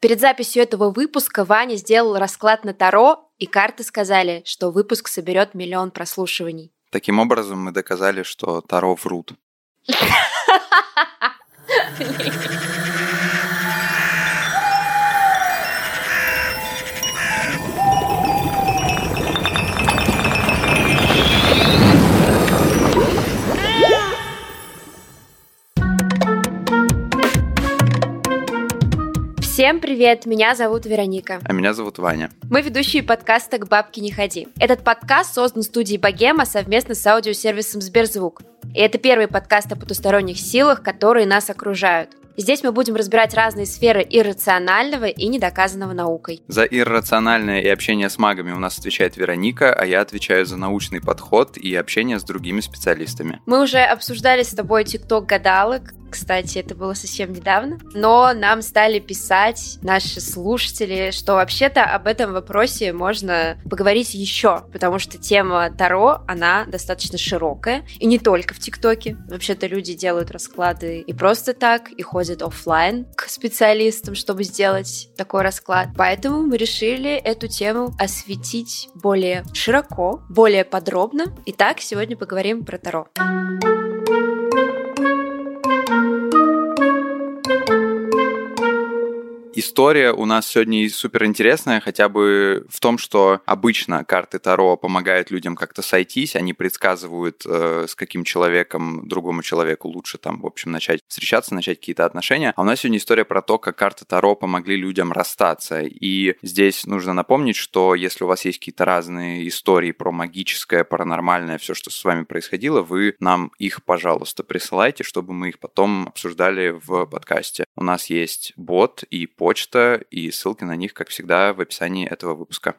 Перед записью этого выпуска Ваня сделал расклад на Таро, и карты сказали, что выпуск соберет миллион прослушиваний. Таким образом, мы доказали, что Таро врут. Всем привет, меня зовут Вероника. А меня зовут Ваня. Мы ведущие подкаста «К бабке не ходи». Этот подкаст создан студией Богема совместно с аудиосервисом Сберзвук. И это первый подкаст о потусторонних силах, которые нас окружают. Здесь мы будем разбирать разные сферы иррационального и недоказанного наукой. За иррациональное и общение с магами у нас отвечает Вероника, а я отвечаю за научный подход и общение с другими специалистами. Мы уже обсуждали с тобой тикток гадалок, кстати, это было совсем недавно. Но нам стали писать наши слушатели, что вообще-то об этом вопросе можно поговорить еще, потому что тема Таро, она достаточно широкая. И не только в ТикТоке. Вообще-то люди делают расклады и просто так, и ходят офлайн к специалистам, чтобы сделать такой расклад. Поэтому мы решили эту тему осветить более широко, более подробно. Итак, сегодня поговорим про Таро. История у нас сегодня супер интересная, хотя бы в том, что обычно карты Таро помогают людям как-то сойтись, они предсказывают, э, с каким человеком другому человеку лучше там, в общем, начать встречаться, начать какие-то отношения. А у нас сегодня история про то, как карты Таро помогли людям расстаться. И здесь нужно напомнить, что если у вас есть какие-то разные истории про магическое, паранормальное, все, что с вами происходило, вы нам их, пожалуйста, присылайте, чтобы мы их потом обсуждали в подкасте. У нас есть бот и почта и ссылки на них, как всегда, в описании этого выпуска.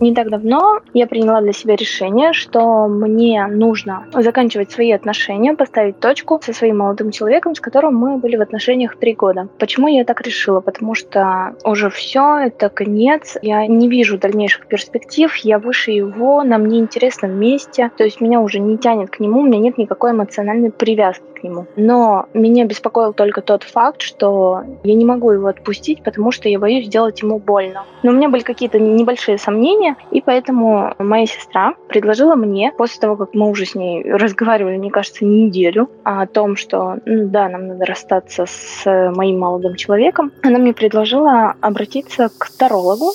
Не так давно я приняла для себя решение, что мне нужно заканчивать свои отношения, поставить точку со своим молодым человеком, с которым мы были в отношениях три года. Почему я так решила? Потому что уже все, это конец, я не вижу дальнейших перспектив, я выше его, нам не интересно вместе, то есть меня уже не тянет к нему, у меня нет никакой эмоциональной привязки нему. Но меня беспокоил только тот факт, что я не могу его отпустить, потому что я боюсь сделать ему больно. Но у меня были какие-то небольшие сомнения, и поэтому моя сестра предложила мне, после того, как мы уже с ней разговаривали, мне кажется, неделю, о том, что, ну да, нам надо расстаться с моим молодым человеком, она мне предложила обратиться к тарологу.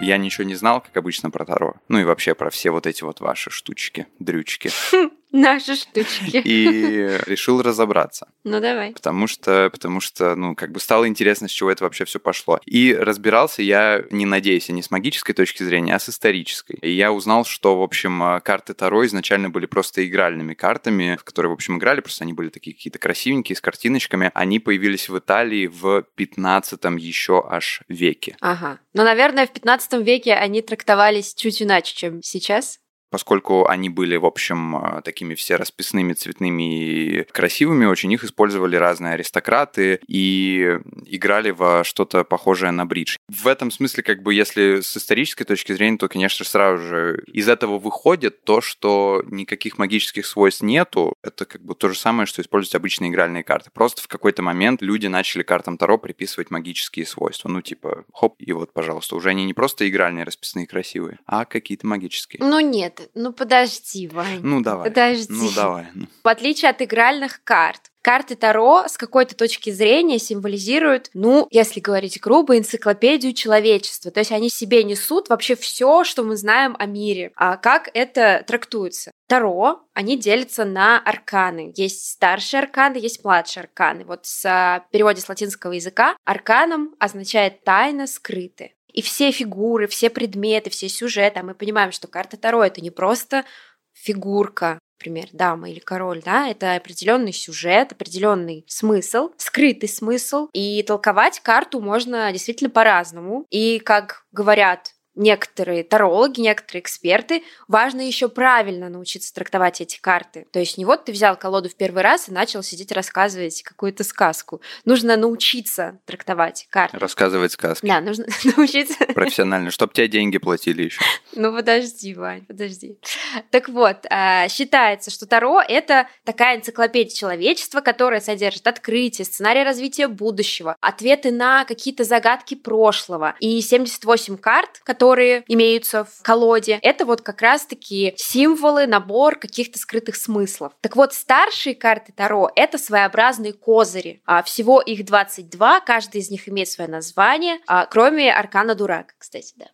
Я ничего не знал, как обычно, про Таро. Ну и вообще про все вот эти вот ваши штучки, дрючки. Наши штучки. И решил разобраться. Ну, давай. Потому что, потому что, ну, как бы стало интересно, с чего это вообще все пошло. И разбирался я, не надеюсь, не с магической точки зрения, а с исторической. И я узнал, что, в общем, э, карты Таро изначально были просто игральными картами, в которые, в общем, играли, просто они были такие какие-то красивенькие, с картиночками. Они появились в Италии в 15 еще аж веке. Ага. Но, наверное, в 15 веке они трактовались чуть иначе, чем сейчас поскольку они были, в общем, э, такими все расписными, цветными и красивыми, очень их использовали разные аристократы и играли во что-то похожее на бридж. В этом смысле, как бы, если с исторической точки зрения, то, конечно, сразу же из этого выходит то, что никаких магических свойств нету. Это как бы то же самое, что использовать обычные игральные карты. Просто в какой-то момент люди начали картам Таро приписывать магические свойства. Ну, типа, хоп, и вот, пожалуйста, уже они не просто игральные, расписные, красивые, а какие-то магические. Ну, нет, ну подожди, Вань. Ну давай. Подожди. Ну давай. В отличие от игральных карт, Карты Таро с какой-то точки зрения символизируют, ну, если говорить грубо, энциклопедию человечества. То есть они себе несут вообще все, что мы знаем о мире. А как это трактуется? Таро, они делятся на арканы. Есть старшие арканы, есть младшие арканы. Вот с а, переводе с латинского языка арканом означает тайна скрытая. И все фигуры, все предметы, все сюжеты, а мы понимаем, что карта Таро это не просто фигурка, например, дама или король, да, это определенный сюжет, определенный смысл, скрытый смысл, и толковать карту можно действительно по-разному. И, как говорят некоторые тарологи, некоторые эксперты, важно еще правильно научиться трактовать эти карты. То есть не вот ты взял колоду в первый раз и начал сидеть рассказывать какую-то сказку. Нужно научиться трактовать карты. Рассказывать сказки. Да, нужно научиться. Профессионально, чтобы тебе деньги платили еще. Ну подожди, Вань, подожди. Так вот, а, считается, что Таро — это такая энциклопедия человечества, которая содержит открытие, сценарий развития будущего, ответы на какие-то загадки прошлого. И 78 карт, которые имеются в колоде, это вот как раз-таки символы, набор каких-то скрытых смыслов. Так вот, старшие карты Таро — это своеобразные козыри. А всего их 22, каждый из них имеет свое название, а, кроме Аркана Дурак, кстати, да.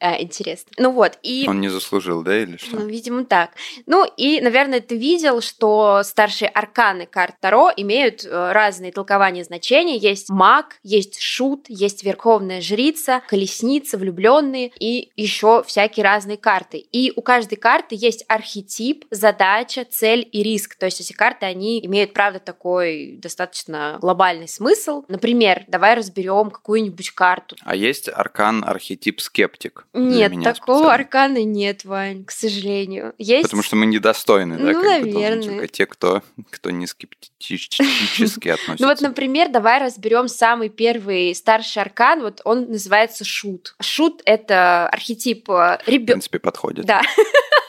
А, интересно. Ну вот, и... Он не заслужил, да, или что? Ну, видимо, так. Ну, и, наверное, ты видел, что старшие арканы карт Таро имеют э, разные толкования значения. Есть маг, есть шут, есть верховная жрица, колесница, влюбленные и еще всякие разные карты. И у каждой карты есть архетип, задача, цель и риск. То есть эти карты, они имеют, правда, такой достаточно глобальный смысл. Например, давай разберем какую-нибудь карту. А есть аркан, архетип скептик. Нет, такого специально. аркана нет, Вань, к сожалению. Есть... Потому что мы недостойны, да? Ну, как наверное. Бы, только те, кто, кто не скептически относится. Ну вот, например, давай разберем самый первый старший аркан. Вот он называется Шут. Шут — это архетип ребенка. В принципе, подходит. Да.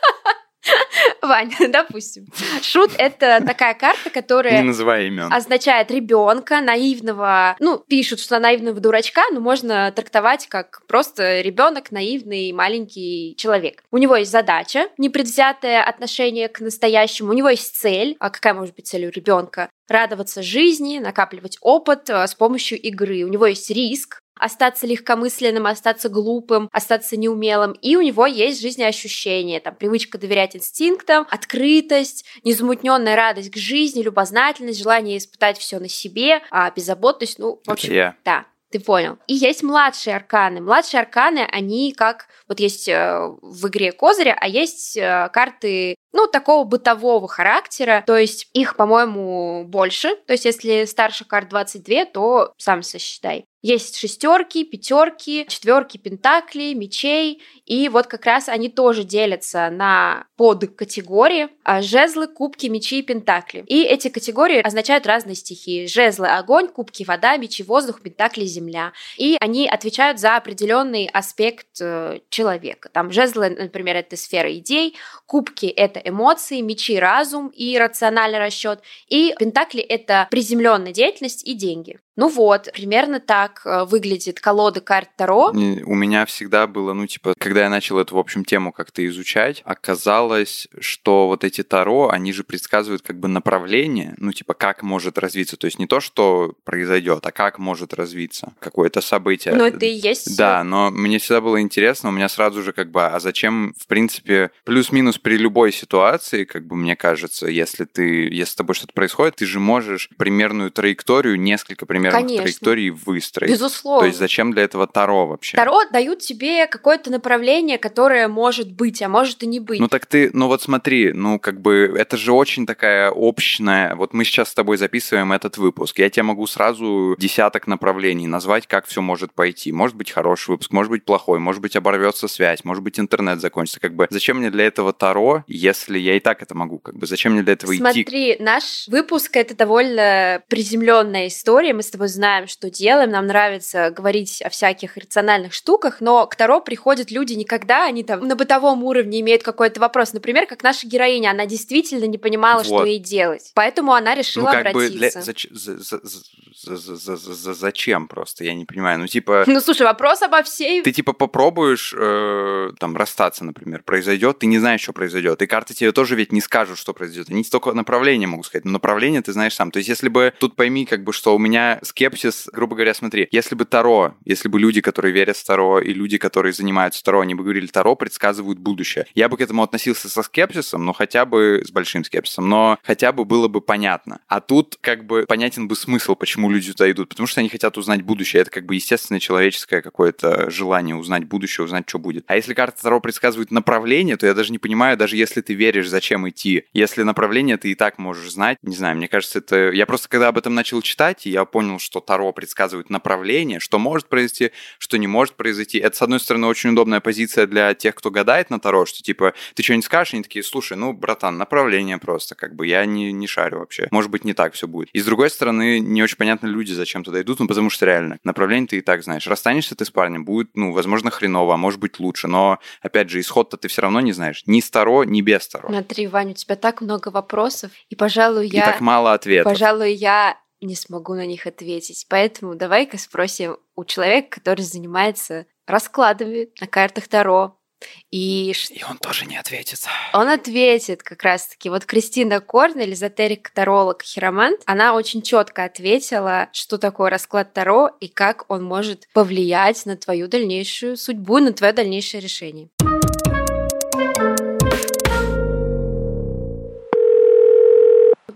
Вань, допустим. Шут — это такая карта, которая... Не называй имен. Означает ребенка, наивного... Ну, пишут, что наивного дурачка, но можно трактовать как просто ребенок, наивный маленький человек. У него есть задача, непредвзятое отношение к настоящему. У него есть цель. А какая может быть цель у ребенка? радоваться жизни, накапливать опыт э, с помощью игры. У него есть риск, остаться легкомысленным, остаться глупым, остаться неумелым. И у него есть жизнеощущение, там, привычка доверять инстинктам, открытость, незамутненная радость к жизни, любознательность, желание испытать все на себе, а беззаботность, ну, в общем, yeah. да. Ты понял. И есть младшие арканы. Младшие арканы, они как... Вот есть э, в игре козыря, а есть э, карты ну, такого бытового характера, то есть их, по-моему, больше, то есть если старше карт 22, то сам сосчитай. Есть шестерки, пятерки, четверки пентаклей, мечей, и вот как раз они тоже делятся на подкатегории а жезлы, кубки, мечи и пентакли. И эти категории означают разные стихии. Жезлы – огонь, кубки – вода, мечи – воздух, пентакли – земля. И они отвечают за определенный аспект э, человека. Там жезлы, например, это сфера идей, кубки – это эмоции, мечи – разум и рациональный расчет, и пентакли – это приземленная деятельность и деньги. Ну вот, примерно так э, выглядит колода карт Таро. У меня всегда было, ну, типа, когда я начал эту, в общем, тему как-то изучать, оказалось, что вот эти Таро, они же предсказывают как бы направление, ну, типа, как может развиться. То есть не то, что произойдет, а как может развиться какое-то событие. Ну, это и есть. Да, но мне всегда было интересно, у меня сразу же как бы, а зачем, в принципе, плюс-минус при любой ситуации, как бы мне кажется, если ты, если с тобой что-то происходит, ты же можешь примерную траекторию, несколько примерных примерных Конечно. траекторий выстроить. Безусловно. То есть зачем для этого Таро вообще? Таро дают тебе какое-то направление, которое может быть, а может и не быть. Ну так ты, ну вот смотри, ну как бы это же очень такая общная... Вот мы сейчас с тобой записываем этот выпуск. Я тебе могу сразу десяток направлений назвать, как все может пойти. Может быть хороший выпуск, может быть плохой, может быть оборвется связь, может быть интернет закончится. Как бы зачем мне для этого Таро, если я и так это могу? Как бы зачем мне для этого Смотри, идти? Смотри, наш выпуск это довольно приземленная история. Мы с тобой знаем, что делаем, нам нравится говорить о всяких рациональных штуках, но к Таро приходят люди никогда, они там на бытовом уровне имеют какой-то вопрос. Например, как наша героиня, она действительно не понимала, вот. что ей делать. Поэтому она решила ну, как обратиться. Бы для... Зач... За, за, за, за, за, зачем просто? Я не понимаю. Ну, типа... Ну, слушай, вопрос обо всей... Ты, типа, попробуешь э, там расстаться, например, произойдет, ты не знаешь, что произойдет. И карты тебе тоже ведь не скажут, что произойдет. Они только направление могут сказать, но направление ты знаешь сам. То есть, если бы тут пойми, как бы, что у меня скепсис, грубо говоря, смотри, если бы Таро, если бы люди, которые верят в Таро, и люди, которые занимаются Таро, они бы говорили, Таро предсказывают будущее. Я бы к этому относился со скепсисом, но хотя бы с большим скепсисом, но хотя бы было бы понятно. А тут как бы понятен бы смысл, почему люди туда идут, потому что они хотят узнать будущее. Это как бы естественное человеческое какое-то желание узнать будущее, узнать, что будет. А если карта Таро предсказывает направление, то я даже не понимаю, даже если ты веришь, зачем идти. Если направление ты и так можешь знать, не знаю, мне кажется, это... Я просто когда об этом начал читать, я понял, понял, что Таро предсказывает направление, что может произойти, что не может произойти. Это, с одной стороны, очень удобная позиция для тех, кто гадает на Таро, что типа ты что-нибудь скажешь, они такие, слушай, ну, братан, направление просто, как бы я не, не шарю вообще. Может быть, не так все будет. И с другой стороны, не очень понятно люди, зачем туда идут, ну, потому что реально, направление ты и так знаешь. Расстанешься ты с парнем, будет, ну, возможно, хреново, а может быть лучше, но, опять же, исход-то ты все равно не знаешь. Ни с Таро, ни без Таро. Смотри, Ваня, у тебя так много вопросов, и, пожалуй, я... И так мало ответов. Пожалуй, я не смогу на них ответить. Поэтому давай-ка спросим у человека, который занимается раскладами на картах Таро, и, и он тоже не ответит. Он ответит как раз-таки. Вот Кристина Корнель, эзотерик, таролог, хиромант, она очень четко ответила, что такое расклад Таро и как он может повлиять на твою дальнейшую судьбу, на твое дальнейшее решение.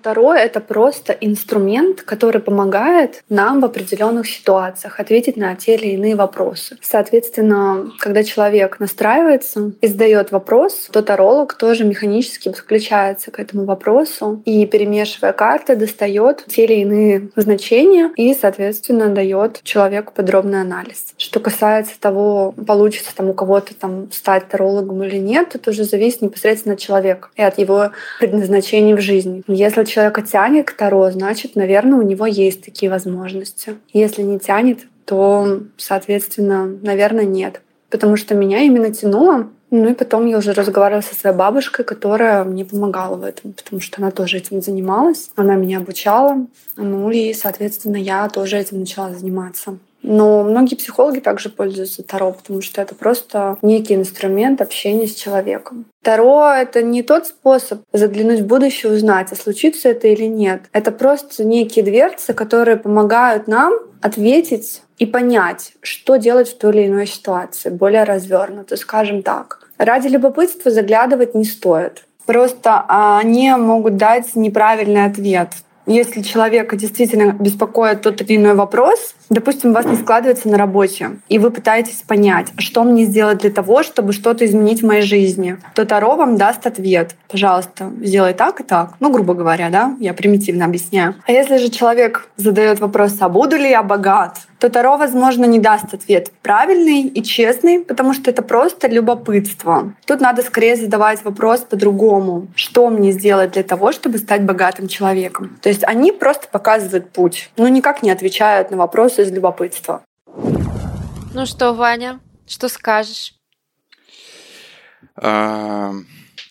Второе — это просто инструмент, который помогает нам в определенных ситуациях ответить на те или иные вопросы. Соответственно, когда человек настраивается и задает вопрос, то таролог тоже механически подключается к этому вопросу и, перемешивая карты, достает те или иные значения и, соответственно, дает человеку подробный анализ. Что касается того, получится там у кого-то там стать тарологом или нет, это уже зависит непосредственно от человека и от его предназначения в жизни. Если человека тянет к Таро, значит, наверное, у него есть такие возможности. Если не тянет, то, соответственно, наверное, нет. Потому что меня именно тянуло. Ну и потом я уже разговаривала со своей бабушкой, которая мне помогала в этом, потому что она тоже этим занималась. Она меня обучала. Ну и, соответственно, я тоже этим начала заниматься. Но многие психологи также пользуются Таро, потому что это просто некий инструмент общения с человеком. Таро — это не тот способ заглянуть в будущее, узнать, а случится это или нет. Это просто некие дверцы, которые помогают нам ответить и понять, что делать в той или иной ситуации, более развернуто, скажем так. Ради любопытства заглядывать не стоит. Просто они могут дать неправильный ответ. Если человека действительно беспокоит тот или иной вопрос, допустим, у вас не складывается на работе, и вы пытаетесь понять, что мне сделать для того, чтобы что-то изменить в моей жизни, то Таро вам даст ответ. Пожалуйста, сделай так и так. Ну, грубо говоря, да, я примитивно объясняю. А если же человек задает вопрос, а буду ли я богат, то Таро, возможно, не даст ответ правильный и честный, потому что это просто любопытство. Тут надо скорее задавать вопрос по-другому. Что мне сделать для того, чтобы стать богатым человеком? То есть они просто показывают путь, но никак не отвечают на вопросы из любопытства. Ну что, Ваня, что скажешь? А,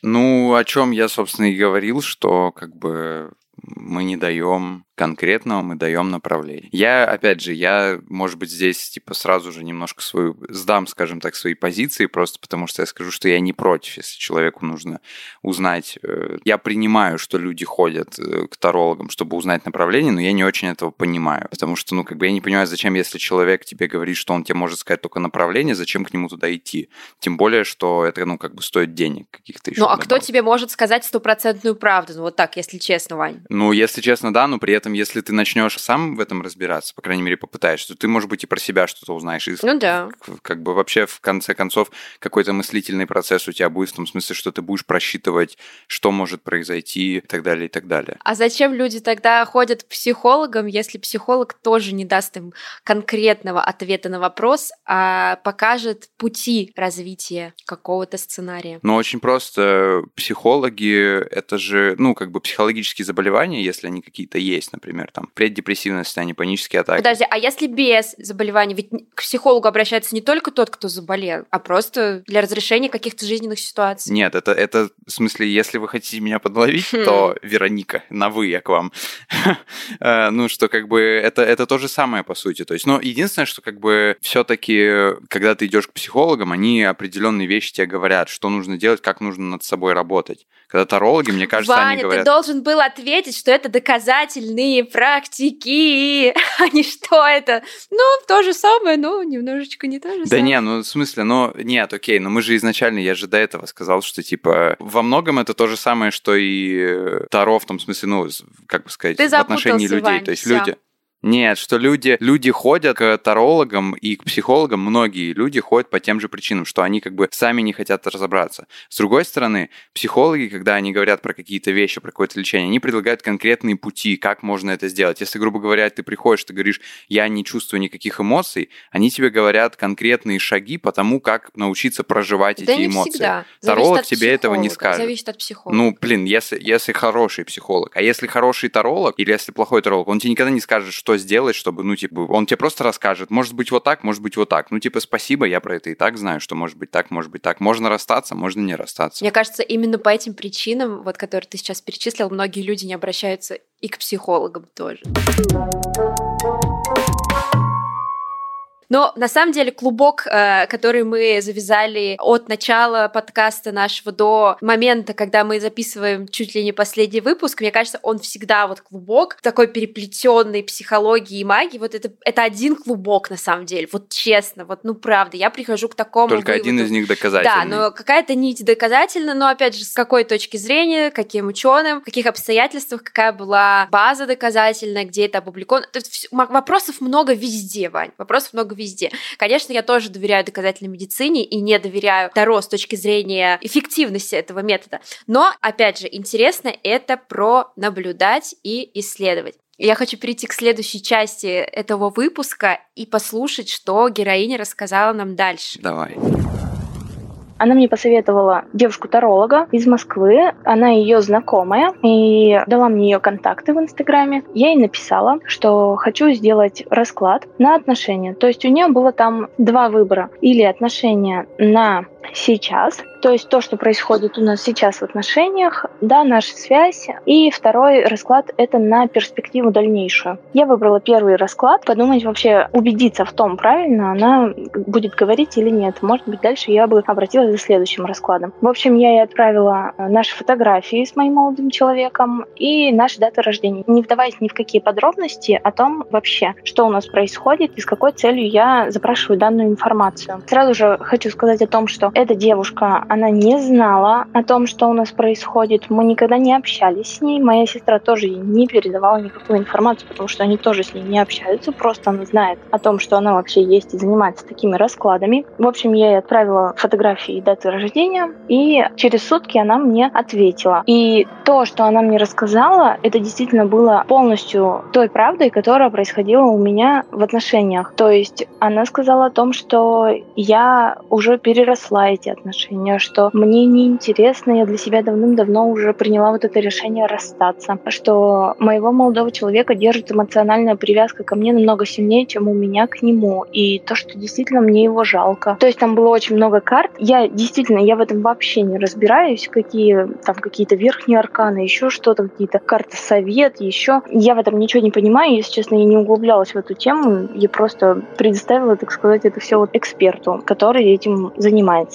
ну, о чем я, собственно, и говорил, что как бы мы не даем конкретного мы даем направление. Я, опять же, я, может быть, здесь типа сразу же немножко свою, сдам, скажем так, свои позиции, просто потому что я скажу, что я не против, если человеку нужно узнать. Э, я принимаю, что люди ходят э, к тарологам, чтобы узнать направление, но я не очень этого понимаю, потому что, ну, как бы я не понимаю, зачем, если человек тебе говорит, что он тебе может сказать только направление, зачем к нему туда идти? Тем более, что это, ну, как бы стоит денег каких-то еще. Ну, а кто тебе может сказать стопроцентную правду? Ну, вот так, если честно, Вань. Ну, если честно, да, но при этом этом, если ты начнешь сам в этом разбираться, по крайней мере, попытаешься, то ты, может быть, и про себя что-то узнаешь. И ну да. Как бы вообще, в конце концов, какой-то мыслительный процесс у тебя будет в том смысле, что ты будешь просчитывать, что может произойти и так далее, и так далее. А зачем люди тогда ходят к психологам, если психолог тоже не даст им конкретного ответа на вопрос, а покажет пути развития какого-то сценария? Ну, очень просто. Психологи — это же, ну, как бы психологические заболевания, если они какие-то есть, например, там, преддепрессивное состояние, панические атаки. Подожди, а если без заболеваний? Ведь к психологу обращается не только тот, кто заболел, а просто для разрешения каких-то жизненных ситуаций. Нет, это, это в смысле, если вы хотите меня подловить, хм. то Вероника, на вы я к вам. Э, ну, что как бы это, это то же самое, по сути. То есть, но единственное, что как бы все-таки, когда ты идешь к психологам, они определенные вещи тебе говорят, что нужно делать, как нужно над собой работать. Когда тарологи, мне кажется, Ваня, они говорят... ты должен был ответить, что это доказательные практики, а не что это. Ну, то же самое, но немножечко не то же да самое. Да не, ну, в смысле, ну, нет, окей, но мы же изначально, я же до этого сказал, что, типа, во многом это то же самое, что и Таро, в том смысле, ну, как бы сказать, ты в отношении людей. Вань, то есть всё. люди... Нет, что люди, люди ходят к тарологам и к психологам, многие люди ходят по тем же причинам, что они как бы сами не хотят разобраться. С другой стороны, психологи, когда они говорят про какие-то вещи, про какое-то лечение, они предлагают конкретные пути, как можно это сделать. Если, грубо говоря, ты приходишь, ты говоришь, я не чувствую никаких эмоций, они тебе говорят конкретные шаги по тому, как научиться проживать да эти не эмоции. Всегда. Таролог тебе психолога. этого не скажет. Зависит от психолога. Ну, блин, если, если хороший психолог, а если хороший таролог или если плохой таролог, он тебе никогда не скажет, что сделать, чтобы, ну, типа, он тебе просто расскажет, может быть вот так, может быть вот так. Ну, типа, спасибо, я про это и так знаю, что может быть так, может быть так. Можно расстаться, можно не расстаться. Мне кажется, именно по этим причинам, вот, которые ты сейчас перечислил, многие люди не обращаются и к психологам тоже. Но на самом деле клубок, э, который мы завязали от начала подкаста нашего до момента, когда мы записываем чуть ли не последний выпуск, мне кажется, он всегда вот клубок такой переплетенный психологии и магии. Вот это, это один клубок на самом деле. Вот честно, вот ну правда, я прихожу к такому Только выводу. один из них доказательный. Да, но какая-то нить доказательна, но опять же, с какой точки зрения, каким ученым, в каких обстоятельствах, какая была база доказательная, где это опубликовано. Вопросов много везде, Вань, вопросов много везде. Конечно, я тоже доверяю доказательной медицине и не доверяю Таро с точки зрения эффективности этого метода. Но, опять же, интересно это про наблюдать и исследовать. Я хочу перейти к следующей части этого выпуска и послушать, что героиня рассказала нам дальше. Давай. Она мне посоветовала девушку-таролога из Москвы. Она ее знакомая и дала мне ее контакты в Инстаграме. Я ей написала, что хочу сделать расклад на отношения. То есть у нее было там два выбора. Или отношения на сейчас, то есть то, что происходит у нас сейчас в отношениях, да, наша связь. И второй расклад — это на перспективу дальнейшую. Я выбрала первый расклад, подумать вообще, убедиться в том, правильно она будет говорить или нет. Может быть, дальше я бы обратилась за следующим раскладом. В общем, я ей отправила э, наши фотографии с моим молодым человеком и наши даты рождения, не вдаваясь ни в какие подробности о том вообще, что у нас происходит и с какой целью я запрашиваю данную информацию. Сразу же хочу сказать о том, что эта девушка, она не знала о том, что у нас происходит. Мы никогда не общались с ней. Моя сестра тоже ей не передавала никакую информацию, потому что они тоже с ней не общаются. Просто она знает о том, что она вообще есть и занимается такими раскладами. В общем, я ей отправила фотографии и даты рождения, и через сутки она мне ответила. И то, что она мне рассказала, это действительно было полностью той правдой, которая происходила у меня в отношениях. То есть она сказала о том, что я уже переросла эти отношения, что мне неинтересно, я для себя давным-давно уже приняла вот это решение расстаться, что моего молодого человека держит эмоциональная привязка ко мне намного сильнее, чем у меня к нему, и то, что действительно мне его жалко. То есть там было очень много карт. Я действительно, я в этом вообще не разбираюсь, какие там какие-то верхние арканы, еще что-то, какие-то карты совет, еще. Я в этом ничего не понимаю, если честно, я не углублялась в эту тему, я просто предоставила, так сказать, это все вот эксперту, который этим занимается.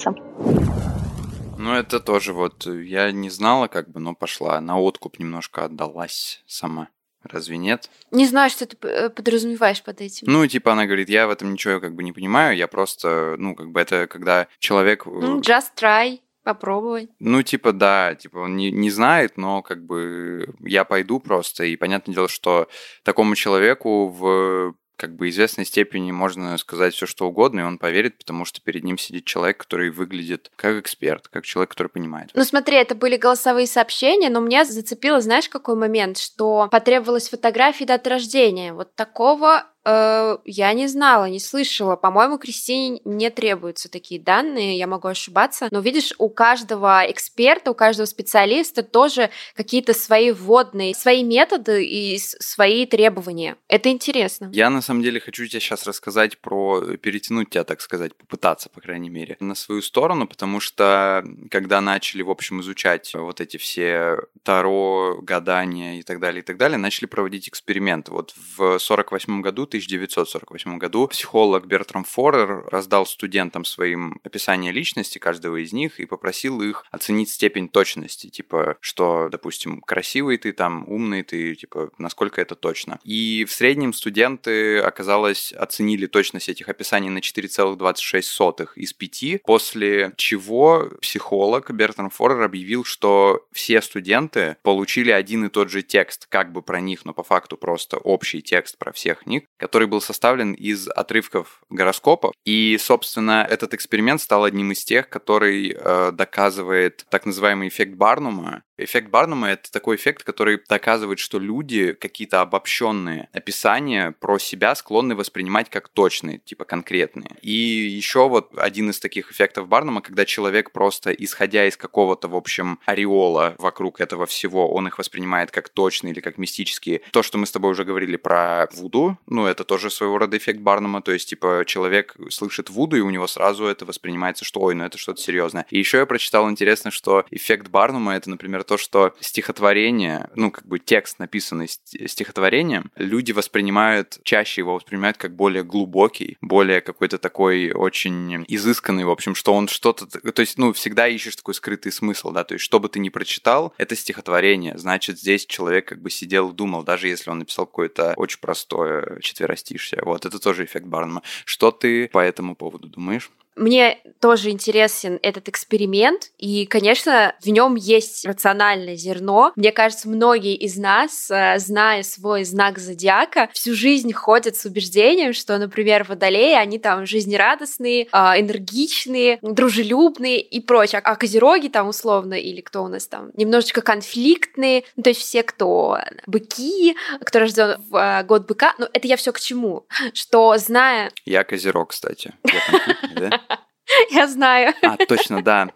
Ну, это тоже вот, я не знала, как бы, но пошла на откуп немножко отдалась сама. Разве нет? Не знаю, что ты э, подразумеваешь под этим. Ну, типа, она говорит, я в этом ничего как бы не понимаю, я просто, ну, как бы это когда человек... Ну, just try, попробовать. Ну, типа, да, типа, он не, не знает, но как бы я пойду просто, и понятное дело, что такому человеку в как бы известной степени можно сказать все что угодно, и он поверит, потому что перед ним сидит человек, который выглядит как эксперт, как человек, который понимает. Ну смотри, это были голосовые сообщения, но меня зацепило, знаешь, какой момент, что потребовалась фотографии даты рождения. Вот такого Э, я не знала, не слышала. По-моему, Кристине не требуются такие данные, я могу ошибаться. Но видишь, у каждого эксперта, у каждого специалиста тоже какие-то свои вводные, свои методы и свои требования. Это интересно. Я на самом деле хочу тебе сейчас рассказать про, перетянуть тебя, так сказать, попытаться, по крайней мере, на свою сторону, потому что когда начали, в общем, изучать вот эти все таро, гадания и так далее, и так далее, начали проводить эксперименты. Вот в 48 году ты 1948 году психолог Бертрам Форер раздал студентам своим описание личности каждого из них и попросил их оценить степень точности, типа, что, допустим, красивый ты там, умный ты, типа, насколько это точно. И в среднем студенты, оказалось, оценили точность этих описаний на 4,26 из 5, после чего психолог Бертрам Форер объявил, что все студенты получили один и тот же текст, как бы про них, но по факту просто общий текст про всех них, который был составлен из отрывков гороскопов. И, собственно, этот эксперимент стал одним из тех, который э, доказывает так называемый эффект Барнума, Эффект Барнума — это такой эффект, который доказывает, что люди какие-то обобщенные описания про себя склонны воспринимать как точные, типа конкретные. И еще вот один из таких эффектов Барнума, когда человек просто, исходя из какого-то, в общем, ореола вокруг этого всего, он их воспринимает как точные или как мистические. То, что мы с тобой уже говорили про Вуду, ну, это тоже своего рода эффект Барнума, то есть, типа, человек слышит Вуду, и у него сразу это воспринимается, что, ой, ну это что-то серьезное. И еще я прочитал интересно, что эффект Барнума — это, например, то, что стихотворение, ну, как бы текст, написанный стихотворением, люди воспринимают, чаще его воспринимают как более глубокий, более какой-то такой очень изысканный, в общем, что он что-то... То есть, ну, всегда ищешь такой скрытый смысл, да, то есть, что бы ты ни прочитал, это стихотворение, значит, здесь человек как бы сидел думал, даже если он написал какое-то очень простое четверостишье. Вот, это тоже эффект Барнума. Что ты по этому поводу думаешь? Мне тоже интересен этот эксперимент, и, конечно, в нем есть рациональное зерно. Мне кажется, многие из нас, э, зная свой знак зодиака, всю жизнь ходят с убеждением, что, например, водолеи, они там жизнерадостные, а, энергичные, дружелюбные и прочее. А козероги там условно, или кто у нас там, немножечко конфликтные, ну, то есть все, кто быки, кто рожден в э, год быка, ну, это я все к чему? Что, зная... Я козерог, кстати. Я да? Я знаю. А, точно, да.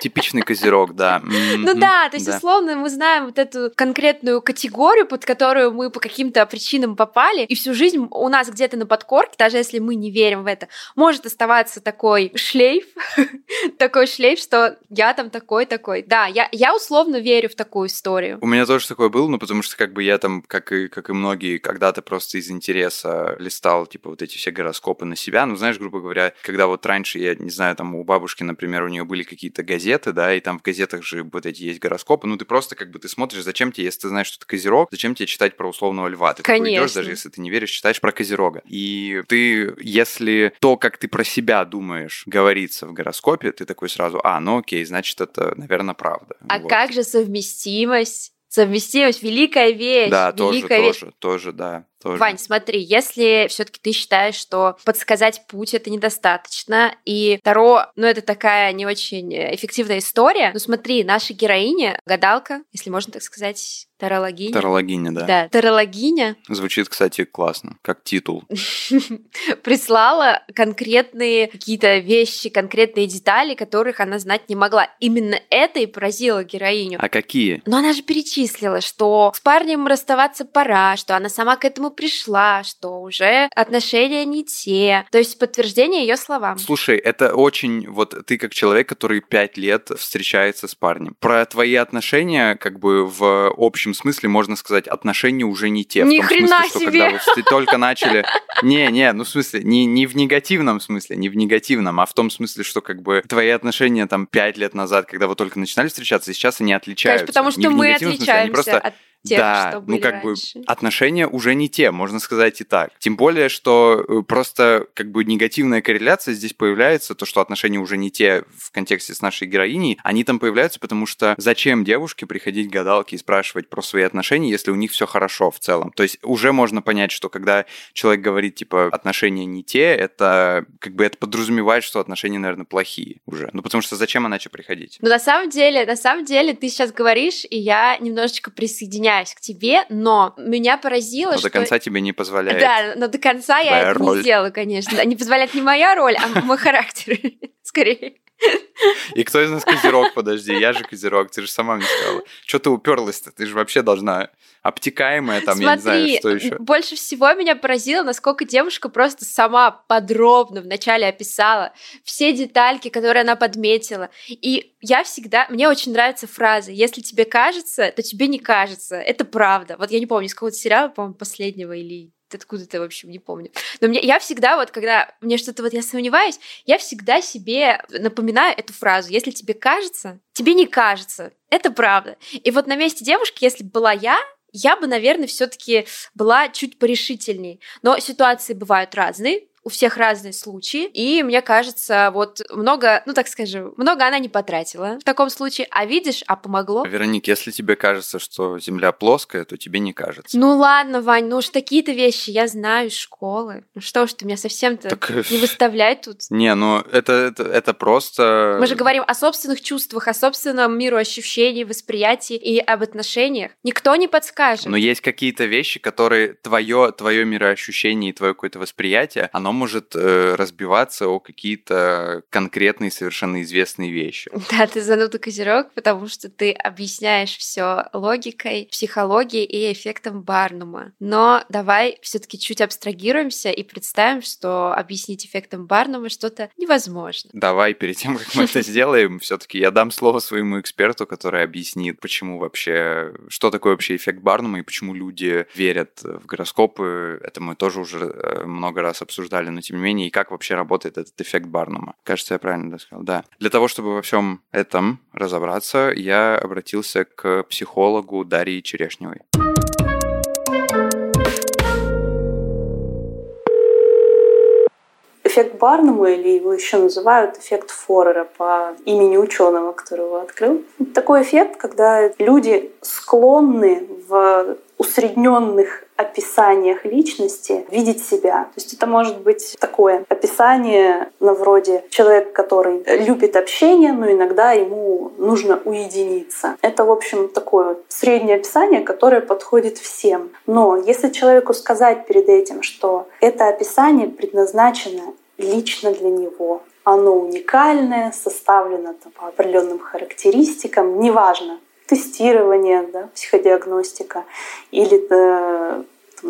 Типичный козерог, да. Ну да, то есть, условно, мы знаем вот эту конкретную категорию, под которую мы по каким-то причинам попали, и всю жизнь у нас где-то на подкорке, даже если мы не верим в это, может оставаться такой шлейф, такой шлейф, что я там такой-такой. Да, я, я условно верю в такую историю. У меня тоже такое было, ну потому что как бы я там, как и, как и многие, когда-то просто из интереса листал, типа, вот эти все гороскопы на себя. Ну, знаешь, грубо говоря, когда вот раньше, я не знаю, там у бабушки, например, у нее были какие-то газеты, газеты, да, и там в газетах же вот эти есть гороскопы, ну ты просто как бы ты смотришь, зачем тебе, если ты знаешь, что ты козерог, зачем тебе читать про условного льва? Ты Конечно. идешь, даже если ты не веришь, читаешь про козерога. И ты, если то, как ты про себя думаешь, говорится в гороскопе, ты такой сразу, а, ну окей, значит, это, наверное, правда. А вот. как же совместимость? Совместимость, великая вещь. Да, великая тоже, вещь. тоже, тоже, да. Тоже. Вань, смотри, если все-таки ты считаешь, что подсказать путь это недостаточно, и Таро, ну, это такая не очень эффективная история, ну, смотри, наша героиня, гадалка, если можно так сказать, Тарологиня. Тарологиня, да. Да, тарологиня. Звучит, кстати, классно, как титул. Прислала конкретные какие-то вещи, конкретные детали, которых она знать не могла. Именно это и поразило героиню. А какие? Но она же перечислила, что с парнем расставаться пора, что она сама к этому пришла, что уже отношения не те. То есть подтверждение ее словам. Слушай, это очень... Вот ты как человек, который пять лет встречается с парнем. Про твои отношения как бы в общем смысле можно сказать, отношения уже не те. Ни в том хрена смысле, себе. что когда вы только начали... Не, не, ну в смысле, не, не в негативном смысле, не в негативном, а в том смысле, что как бы твои отношения там пять лет назад, когда вы только начинали встречаться, сейчас они отличаются. Конечно, потому что мы отличаемся просто... от тех, да, что ну были как раньше. бы отношения уже не те, можно сказать и так. Тем более, что э, просто как бы негативная корреляция здесь появляется, то, что отношения уже не те в контексте с нашей героиней, они там появляются, потому что зачем девушке приходить к гадалке и спрашивать про свои отношения, если у них все хорошо в целом? То есть уже можно понять, что когда человек говорит, типа, отношения не те, это как бы это подразумевает, что отношения, наверное, плохие уже. Ну потому что зачем иначе приходить? Ну на самом деле, на самом деле ты сейчас говоришь, и я немножечко присоединяюсь присоединяюсь к тебе, но меня поразило, но что... до конца тебе не позволяет. Да, но до конца я это роль. не сделаю, конечно. Не позволяет не моя роль, а мой характер, скорее. И кто из нас козерог, подожди, я же козерог, ты же сама мне сказала. Что ты уперлась-то? Ты же вообще должна обтекаемая, там, Смотри, я не знаю, что еще. больше всего меня поразило, насколько девушка просто сама подробно вначале описала все детальки, которые она подметила. И я всегда... Мне очень нравится фраза «Если тебе кажется, то тебе не кажется». Это правда. Вот я не помню, из какого-то сериала, по-моему, последнего или откуда-то, в общем, не помню. Но мне, я всегда вот, когда мне что-то вот я сомневаюсь, я всегда себе напоминаю эту фразу. Если тебе кажется, тебе не кажется. Это правда. И вот на месте девушки, если бы была я, я бы, наверное, все-таки была чуть порешительней. Но ситуации бывают разные у всех разные случаи, и мне кажется, вот много, ну так скажем, много она не потратила в таком случае, а видишь, а помогло. Вероник, если тебе кажется, что Земля плоская, то тебе не кажется. Ну ладно, Вань, ну уж такие-то вещи я знаю из школы. Ну что ж ты меня совсем-то так... Э, не выставляй тут. Не, ну это, это, это просто... Мы же говорим о собственных чувствах, о собственном миру ощущений, восприятии и об отношениях. Никто не подскажет. Но есть какие-то вещи, которые твое, твое мироощущение и твое какое-то восприятие, оно может э, разбиваться о какие-то конкретные, совершенно известные вещи. Да, ты зануда козерог, потому что ты объясняешь все логикой, психологией и эффектом Барнума. Но давай все-таки чуть абстрагируемся и представим, что объяснить эффектом Барнума что-то невозможно. Давай, перед тем, как мы это сделаем, все-таки я дам слово своему эксперту, который объяснит, почему вообще, что такое вообще эффект Барнума и почему люди верят в гороскопы. Это мы тоже уже э, много раз обсуждали обсуждали, но тем не менее, и как вообще работает этот эффект Барнума. Кажется, я правильно сказал, да. Для того, чтобы во всем этом разобраться, я обратился к психологу Дарье Черешневой. Эффект Барнума, или его еще называют эффект Форера по имени ученого, которого открыл. такой эффект, когда люди склонны в усредненных описаниях личности видеть себя. То есть это может быть такое описание на вроде человек, который любит общение, но иногда ему нужно уединиться. Это, в общем, такое среднее описание, которое подходит всем. Но если человеку сказать перед этим, что это описание предназначено лично для него, оно уникальное, составлено там, по определенным характеристикам, неважно, тестирование, да, психодиагностика или э,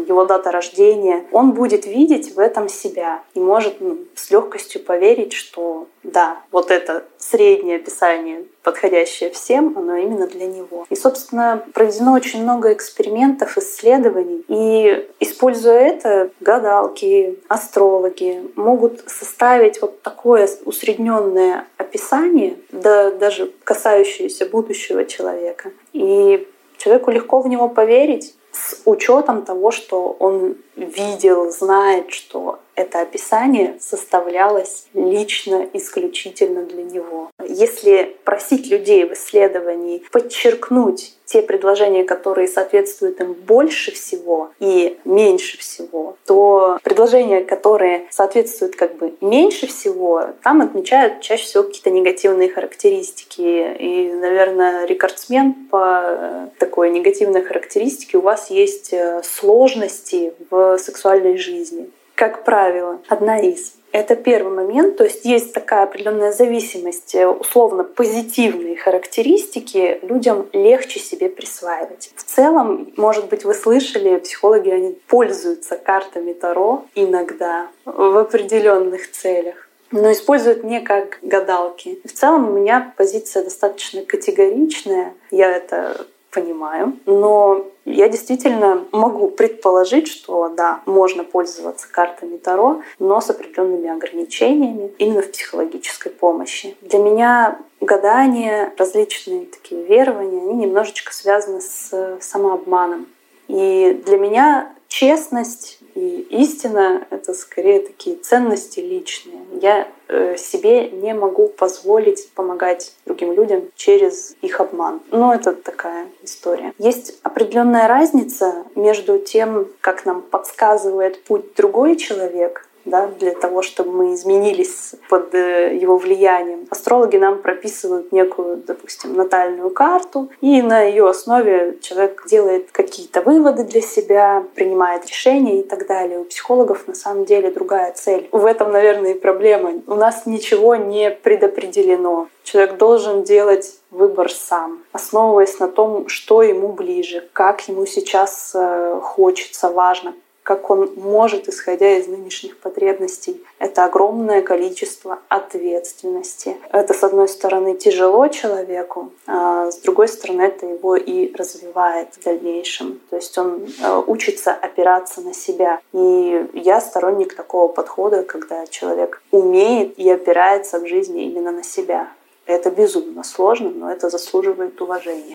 его дата рождения, он будет видеть в этом себя и может ну, с легкостью поверить, что да, вот это среднее описание, подходящее всем, оно именно для него. И, собственно, проведено очень много экспериментов, исследований. И, используя это, гадалки, астрологи могут составить вот такое усредненное описание, да, даже касающееся будущего человека. И человеку легко в него поверить, с учетом того, что он видел, знает, что это описание составлялось лично, исключительно для него. Если просить людей в исследовании подчеркнуть те предложения, которые соответствуют им больше всего и меньше всего, то предложения, которые соответствуют как бы меньше всего, там отмечают чаще всего какие-то негативные характеристики. И, наверное, рекордсмен по такой негативной характеристике у вас есть э, сложности в сексуальной жизни как правило, одна из. Это первый момент, то есть есть такая определенная зависимость, э, условно позитивные характеристики людям легче себе присваивать. В целом, может быть, вы слышали, психологи они пользуются картами Таро иногда в определенных целях но используют не как гадалки. В целом у меня позиция достаточно категоричная. Я это понимаю, но я действительно могу предположить, что да, можно пользоваться картами Таро, но с определенными ограничениями именно в психологической помощи. Для меня гадания, различные такие верования, они немножечко связаны с самообманом. И для меня честность и истина — это скорее такие ценности личные. Я э, себе не могу позволить помогать другим людям через их обман. Но это такая история. Есть определенная разница между тем, как нам подсказывает путь другой человек, да, для того, чтобы мы изменились под э, его влиянием. Астрологи нам прописывают некую, допустим, натальную карту, и на ее основе человек делает какие-то выводы для себя, принимает решения и так далее. У психологов на самом деле другая цель. В этом, наверное, и проблема. У нас ничего не предопределено. Человек должен делать выбор сам, основываясь на том, что ему ближе, как ему сейчас э, хочется, важно, как он может, исходя из нынешних потребностей. Это огромное количество ответственности. Это, с одной стороны, тяжело человеку, а с другой стороны, это его и развивает в дальнейшем. То есть он э, учится опираться на себя. И я сторонник такого подхода, когда человек умеет и опирается в жизни именно на себя. Это безумно сложно, но это заслуживает уважения.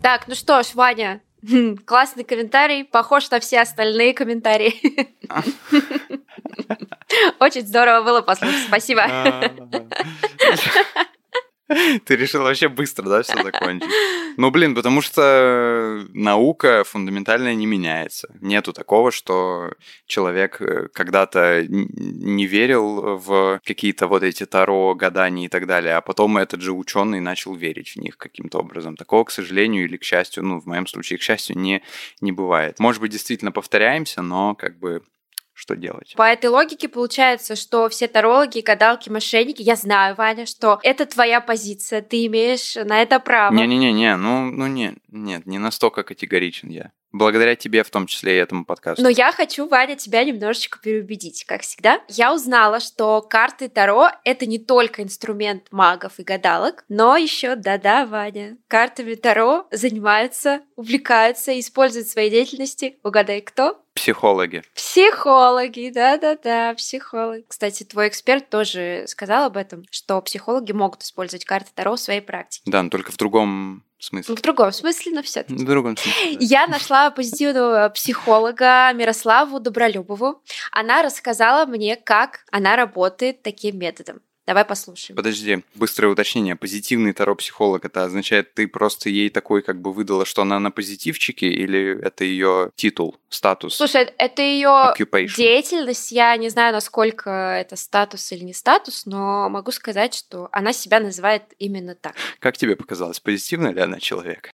Так, ну что ж, Ваня, классный комментарий, похож на все остальные комментарии. Очень здорово было послушать, спасибо. Ты решил вообще быстро, да, все закончить? Ну, блин, потому что наука фундаментально не меняется. Нету такого, что человек э, когда-то не верил в какие-то вот эти таро, гадания и так далее, а потом этот же ученый начал верить в них каким-то образом. Такого, к сожалению, или к счастью, ну, в моем случае, к счастью, не, не бывает. Может быть, действительно повторяемся, но как бы что делать. По этой логике получается, что все тарологи, гадалки, мошенники, я знаю, Ваня, что это твоя позиция, ты имеешь на это право. Не-не-не, ну, ну нет, нет, не настолько категоричен я. Благодаря тебе в том числе и этому подкасту. Но я хочу, Ваня, тебя немножечко переубедить, как всегда. Я узнала, что карты Таро — это не только инструмент магов и гадалок, но еще, да-да, Ваня, картами Таро занимаются, увлекаются, используют в своей деятельности. Угадай, кто? Психологи. Психологи, да-да-да, психологи. Кстати, твой эксперт тоже сказал об этом, что психологи могут использовать карты Таро в своей практике. Да, но только в другом смысле. В другом смысле, но все В другом смысле. Я нашла позитивного психолога Мирославу Добролюбову. Она рассказала мне, как она работает таким методом. Давай послушаем. Подожди, быстрое уточнение. Позитивный таро-психолог, это означает, ты просто ей такой как бы выдала, что она на позитивчике, или это ее титул, статус? Слушай, это ее деятельность. Я не знаю, насколько это статус или не статус, но могу сказать, что она себя называет именно так. Как тебе показалось, позитивный ли она человек?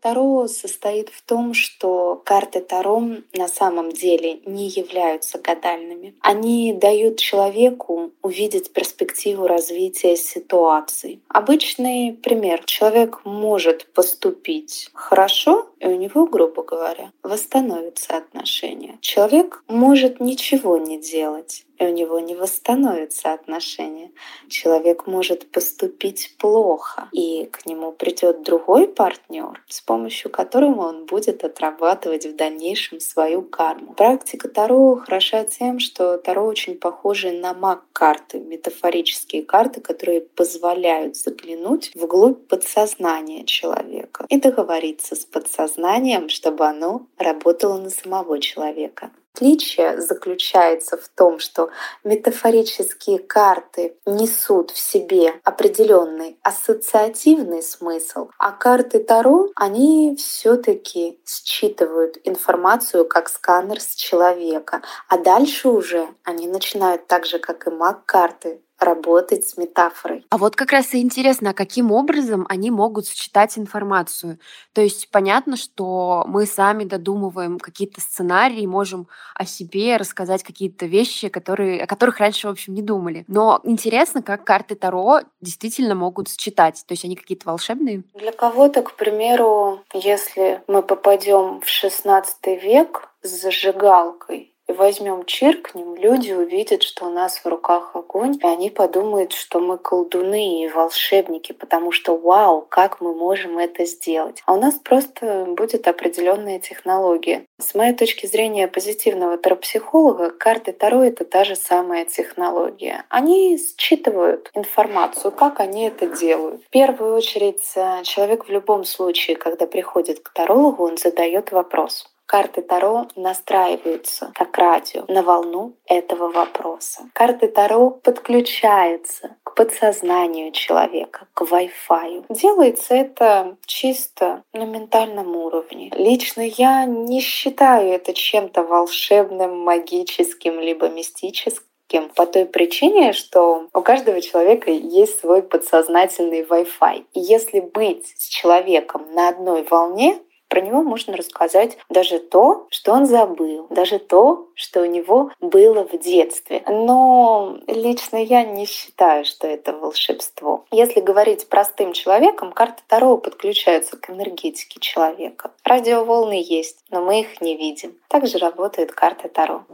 Таро состоит в том, что карты Таро на самом деле не являются гадальными. Они дают человеку увидеть перспективу развития ситуации. Обычный пример. Человек может поступить хорошо, и у него, грубо говоря, восстановятся отношения. Человек может ничего не делать, и у него не восстановятся отношения. Человек может поступить плохо, и к нему придет другой партнер, с помощью которого он будет отрабатывать в дальнейшем свою карму. Практика Таро хороша тем, что Таро очень похожи на маг-карты, метафорические карты, которые позволяют заглянуть вглубь подсознания человека и договориться с подсознанием, чтобы оно работало на самого человека. Отличие заключается в том, что метафорические карты несут в себе определенный ассоциативный смысл, а карты Таро, они все-таки считывают информацию как сканер с человека, а дальше уже они начинают так же, как и маг-карты, работать с метафорой. А вот как раз и интересно, каким образом они могут сочетать информацию. То есть понятно, что мы сами додумываем какие-то сценарии, можем о себе рассказать какие-то вещи, которые, о которых раньше, в общем, не думали. Но интересно, как карты Таро действительно могут сочетать. То есть они какие-то волшебные? Для кого-то, к примеру, если мы попадем в 16 век с зажигалкой, и возьмем чиркнем, люди увидят, что у нас в руках огонь, и они подумают, что мы колдуны и волшебники, потому что вау, как мы можем это сделать. А у нас просто будет определенная технология. С моей точки зрения позитивного таропсихолога, карты Таро — это та же самая технология. Они считывают информацию, как они это делают. В первую очередь, э, человек в любом случае, когда приходит к тарологу, он задает вопрос. Карты Таро настраиваются как радио на волну этого вопроса. Карты Таро подключаются к подсознанию человека, к Wi-Fi. Делается это чисто на ментальном уровне. Лично я не считаю это чем-то волшебным, магическим, либо мистическим по той причине, что у каждого человека есть свой подсознательный Wi-Fi. И если быть с человеком на одной волне, про него можно рассказать даже то, что он забыл, даже то, что у него было в детстве. Но лично я не считаю, что это волшебство. Если говорить простым человеком, карты Таро подключаются к энергетике человека. Радиоволны есть, но мы их не видим. Также работают карты Таро.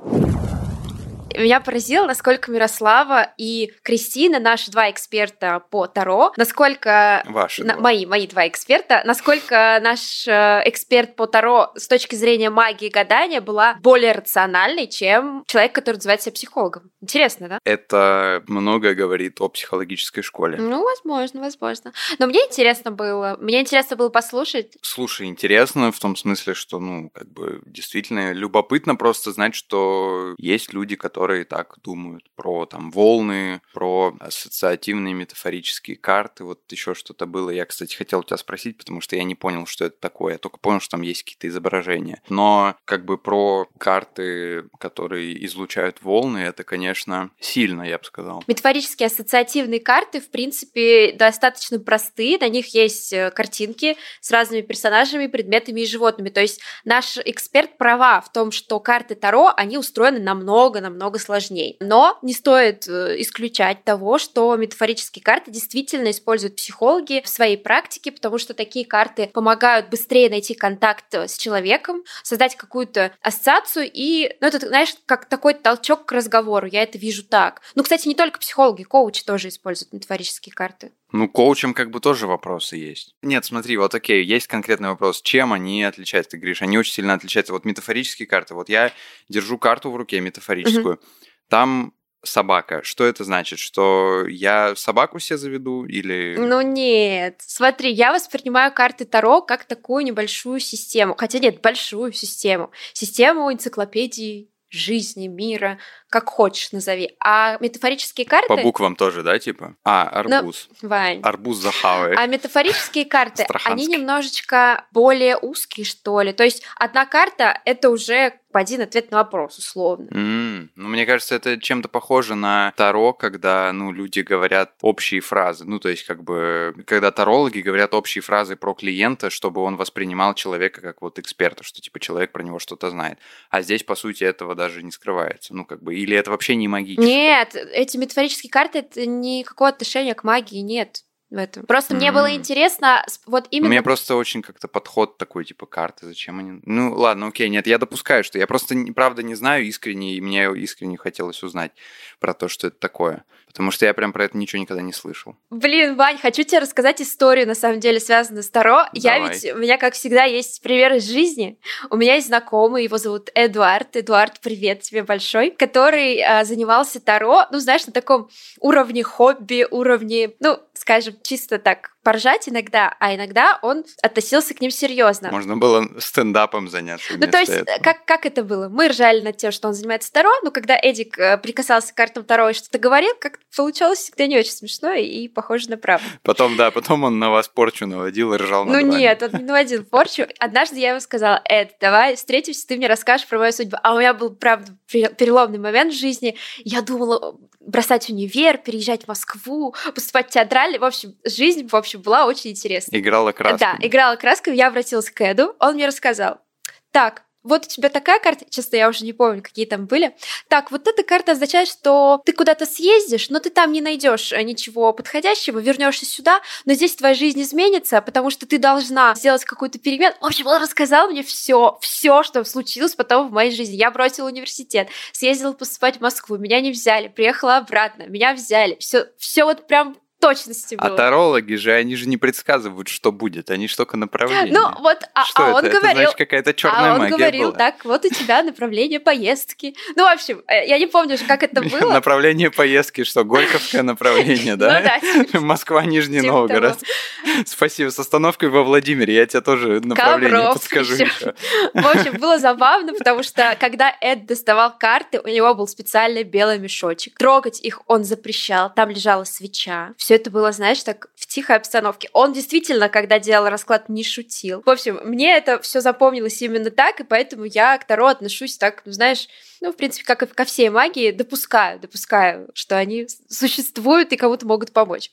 Меня поразило, насколько Мирослава и Кристина, наши два эксперта по Таро, насколько... Ваши на. Мои, мои два эксперта, насколько наш э, эксперт по Таро с точки зрения магии и гадания была более рациональной, чем человек, который называет себя психологом. Интересно, да? Это многое говорит о психологической школе. Ну, возможно, возможно. Но мне интересно было, мне интересно было послушать. Слушай, интересно в том смысле, что, ну, как бы действительно любопытно просто знать, что есть люди, которые так думают про там волны, про ассоциативные метафорические карты, вот еще что-то было. Я, кстати, хотел у тебя спросить, потому что я не понял, что это такое. Я только понял, что там есть какие-то изображения. Но как бы про карты, которые излучают волны, это, конечно, сильно, я бы сказал. Метафорические ассоциативные карты, в принципе, достаточно простые. На них есть э, картинки с разными персонажами, предметами и животными. То есть наш эксперт права в том, что карты Таро, они устроены намного-намного сложнее. Но не стоит э, исключать того, что метафорические карты действительно используют психологи в своей практике, потому что такие карты помогают быстрее найти контакт с человеком, создать какую-то ассоциацию, и, ну, это, знаешь, как такой толчок к разговору. Я это вижу так. Ну, кстати, не только психологи, коучи тоже используют метафорические карты. Ну, коучам как бы тоже вопросы есть. Нет, смотри, вот окей, есть конкретный вопрос. Чем они отличаются? Ты говоришь, они очень сильно отличаются. Вот метафорические карты. Вот я держу карту в руке метафорическую. Там собака. Что это значит? Что я собаку себе заведу или... Ну нет. Смотри, я воспринимаю карты Таро как такую небольшую систему. Хотя нет, большую систему. Систему энциклопедии жизни, мира, как хочешь назови. А метафорические карты... По буквам тоже, да, типа? А, арбуз. Ну, Вань. Арбуз захаваешь. А метафорические карты, они немножечко более узкие, что ли. То есть одна карта — это уже один ответ на вопрос, условно. М, Ну, мне кажется, это чем-то похоже на Таро, когда, ну, люди говорят общие фразы. Ну, то есть, как бы, когда тарологи говорят общие фразы про клиента, чтобы он воспринимал человека как вот эксперта, что, типа, человек про него что-то знает. А здесь, по сути, этого даже не скрывается. Ну, как бы, или это вообще не магически. Нет, эти метафорические карты — это никакого отношения к магии нет в этом. Просто мне было интересно вот У именно... меня просто очень как-то подход такой, типа, карты, зачем они... Ну, ладно, окей, нет, я допускаю, что я просто, правда, не знаю искренне, и мне искренне хотелось узнать про то, что это такое. Потому что я прям про это ничего никогда не слышал. Блин, Вань, хочу тебе рассказать историю, на самом деле, связанную с Таро. Я Давай. ведь, у меня, как всегда, есть пример из жизни. У меня есть знакомый, его зовут Эдуард. Эдуард, привет тебе большой. Который а, занимался Таро, ну, знаешь, на таком уровне хобби, уровне, ну, скажем, чисто так поржать иногда, а иногда он относился к ним серьезно. Можно было стендапом заняться Ну, то есть, вместо этого. как, как это было? Мы ржали над тем, что он занимается Таро, но когда Эдик э, прикасался к картам Таро и что-то говорил, как получалось всегда не очень смешно и похоже на правду. Потом, да, потом он на вас порчу наводил и ржал Ну нет, он не наводил порчу. Однажды я ему сказала, Эд, давай встретимся, ты мне расскажешь про мою судьбу. А у меня был, правда, переломный момент в жизни. Я думала бросать универ, переезжать в Москву, поступать в театральный. В общем, жизнь, в общем, была очень интересная. Играла краской. Да, играла краской, я обратилась к Эду, он мне рассказал. Так, вот у тебя такая карта, честно, я уже не помню, какие там были. Так, вот эта карта означает, что ты куда-то съездишь, но ты там не найдешь ничего подходящего, вернешься сюда, но здесь твоя жизнь изменится, потому что ты должна сделать какую-то перемену. В общем, он рассказал мне все, все, что случилось потом в моей жизни. Я бросила университет, съездила поступать в Москву, меня не взяли, приехала обратно, меня взяли. Все, все вот прям точности А было. тарологи же, они же не предсказывают, что будет, они ж только направление. Ну вот, а, что а это? он Это говорил, значит, какая-то черная а он говорил, была. так, вот у тебя направление поездки. Ну, в общем, э, я не помню как это было. Направление поездки, что, Горьковское направление, Ну да? да, типа- Москва, Нижний типа Новгород. Спасибо, с остановкой во Владимире, я тебе тоже направление подскажу еще. В общем, было забавно, потому что когда Эд доставал карты, у него был специальный белый мешочек. Трогать их он запрещал. Там лежала свеча. Все это было, знаешь, так в тихой обстановке. Он действительно, когда делал расклад, не шутил. В общем, мне это все запомнилось именно так, и поэтому я к Таро отношусь так, ну, знаешь, ну, в принципе, как и ко всей магии, допускаю, допускаю, что они существуют и кому-то могут помочь.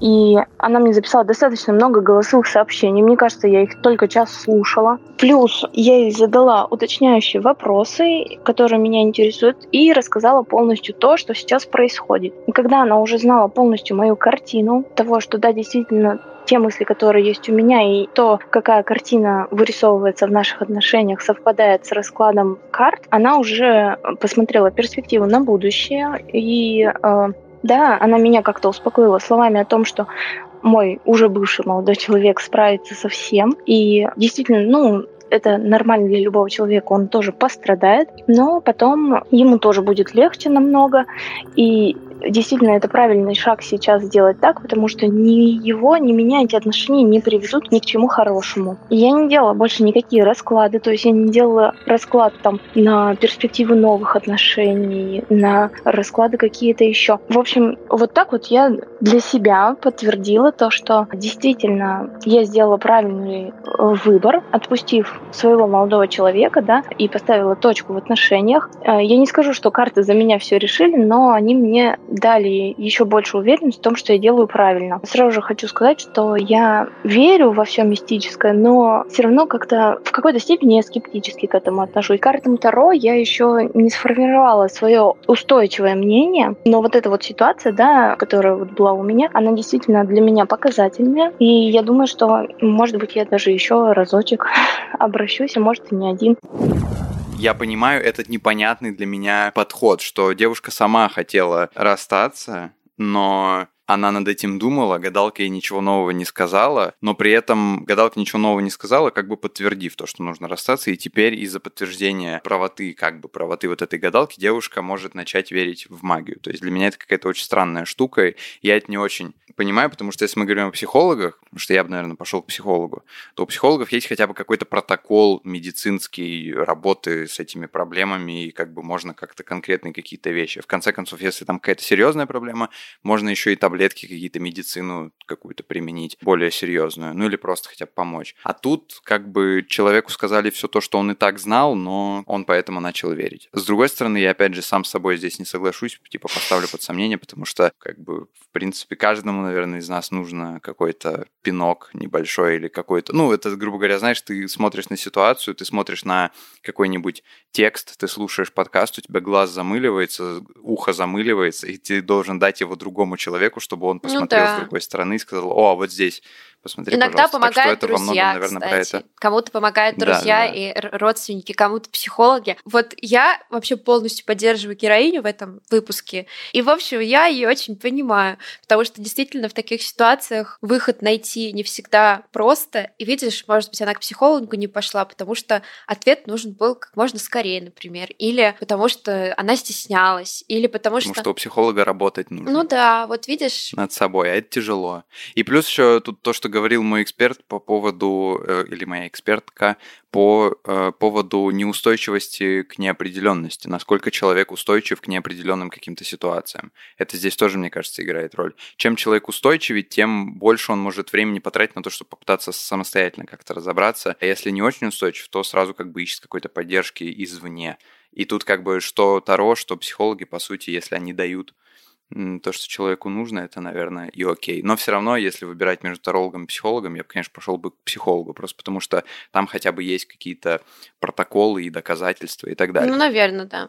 И она мне записала достаточно много голосовых сообщений. Мне кажется, я их только час слушала. Плюс я ей задала уточняющие вопросы, которые меня интересуют, и рассказала полностью то, что сейчас происходит. И когда она уже знала полностью мою картину того, что да, действительно те мысли, которые есть у меня, и то, какая картина вырисовывается в наших отношениях, совпадает с раскладом карт, она уже посмотрела перспективу на будущее и э, да, она меня как-то успокоила словами о том, что мой уже бывший молодой человек справится со всем. И действительно, ну, это нормально для любого человека, он тоже пострадает, но потом ему тоже будет легче намного, и действительно это правильный шаг сейчас сделать так, потому что ни его, ни меня эти отношения не приведут ни к чему хорошему. И я не делала больше никакие расклады, то есть я не делала расклад там на перспективы новых отношений, на расклады какие-то еще. В общем, вот так вот я для себя подтвердила то, что действительно я сделала правильный э, выбор, отпустив своего молодого человека, да, и поставила точку в отношениях. Э, я не скажу, что карты за меня все решили, но они мне дали еще больше уверенность в том, что я делаю правильно. Сразу же хочу сказать, что я верю во все мистическое, но все равно как-то в какой-то степени я скептически к этому отношусь. Картам Таро я еще не сформировала свое устойчивое мнение, но вот эта вот ситуация, да, которая вот была у меня, она действительно для меня показательная, и я думаю, что, может быть, я даже еще разочек обращусь, а может и не один я понимаю этот непонятный для меня подход, что девушка сама хотела расстаться, но она над этим думала, гадалка ей ничего нового не сказала, но при этом гадалка ничего нового не сказала, как бы подтвердив то, что нужно расстаться, и теперь из-за подтверждения правоты, как бы правоты вот этой гадалки, девушка может начать верить в магию. То есть для меня это какая-то очень странная штука, я это не очень понимаю, потому что если мы говорим о психологах, потому что я бы, наверное, пошел к психологу, то у психологов есть хотя бы какой-то протокол медицинский работы с этими проблемами, и как бы можно как-то конкретные какие-то вещи. В конце концов, если там какая-то серьезная проблема, можно еще и таблетки какие-то, медицину какую-то применить, более серьезную, ну или просто хотя бы помочь. А тут как бы человеку сказали все то, что он и так знал, но он поэтому начал верить. С другой стороны, я опять же сам с собой здесь не соглашусь, типа поставлю под сомнение, потому что как бы в принципе каждому наверное, из нас нужно какой-то пинок небольшой или какой-то... Ну, это, грубо говоря, знаешь, ты смотришь на ситуацию, ты смотришь на какой-нибудь текст, ты слушаешь подкаст, у тебя глаз замыливается, ухо замыливается, и ты должен дать его другому человеку, чтобы он ну посмотрел ну, да. с другой стороны и сказал, о, а вот здесь посмотри, Иногда помогают так, друзья, многом, наверное, кстати. Это... Кому-то помогают друзья да, да. и родственники, кому-то психологи. Вот я вообще полностью поддерживаю героиню в этом выпуске. И, в общем, я ее очень понимаю, потому что действительно в таких ситуациях выход найти не всегда просто. И видишь, может быть, она к психологу не пошла, потому что ответ нужен был как можно скорее, например. Или потому что она стеснялась, или потому, потому что... Потому что у психолога работать нужно. Ну да, вот видишь. Над собой, а это тяжело. И плюс еще тут то, что говорил мой эксперт по поводу, э, или моя экспертка, по э, поводу неустойчивости к неопределенности, насколько человек устойчив к неопределенным каким-то ситуациям. Это здесь тоже, мне кажется, играет роль. Чем человек устойчивее, тем больше он может времени потратить на то, чтобы попытаться самостоятельно как-то разобраться. А если не очень устойчив, то сразу как бы ищет какой-то поддержки извне. И тут как бы что Таро, что психологи, по сути, если они дают то, что человеку нужно, это, наверное, и окей. Но все равно, если выбирать между тарологом и психологом, я бы, конечно, пошел бы к психологу, просто потому что там хотя бы есть какие-то протоколы и доказательства и так далее. Ну, наверное, да.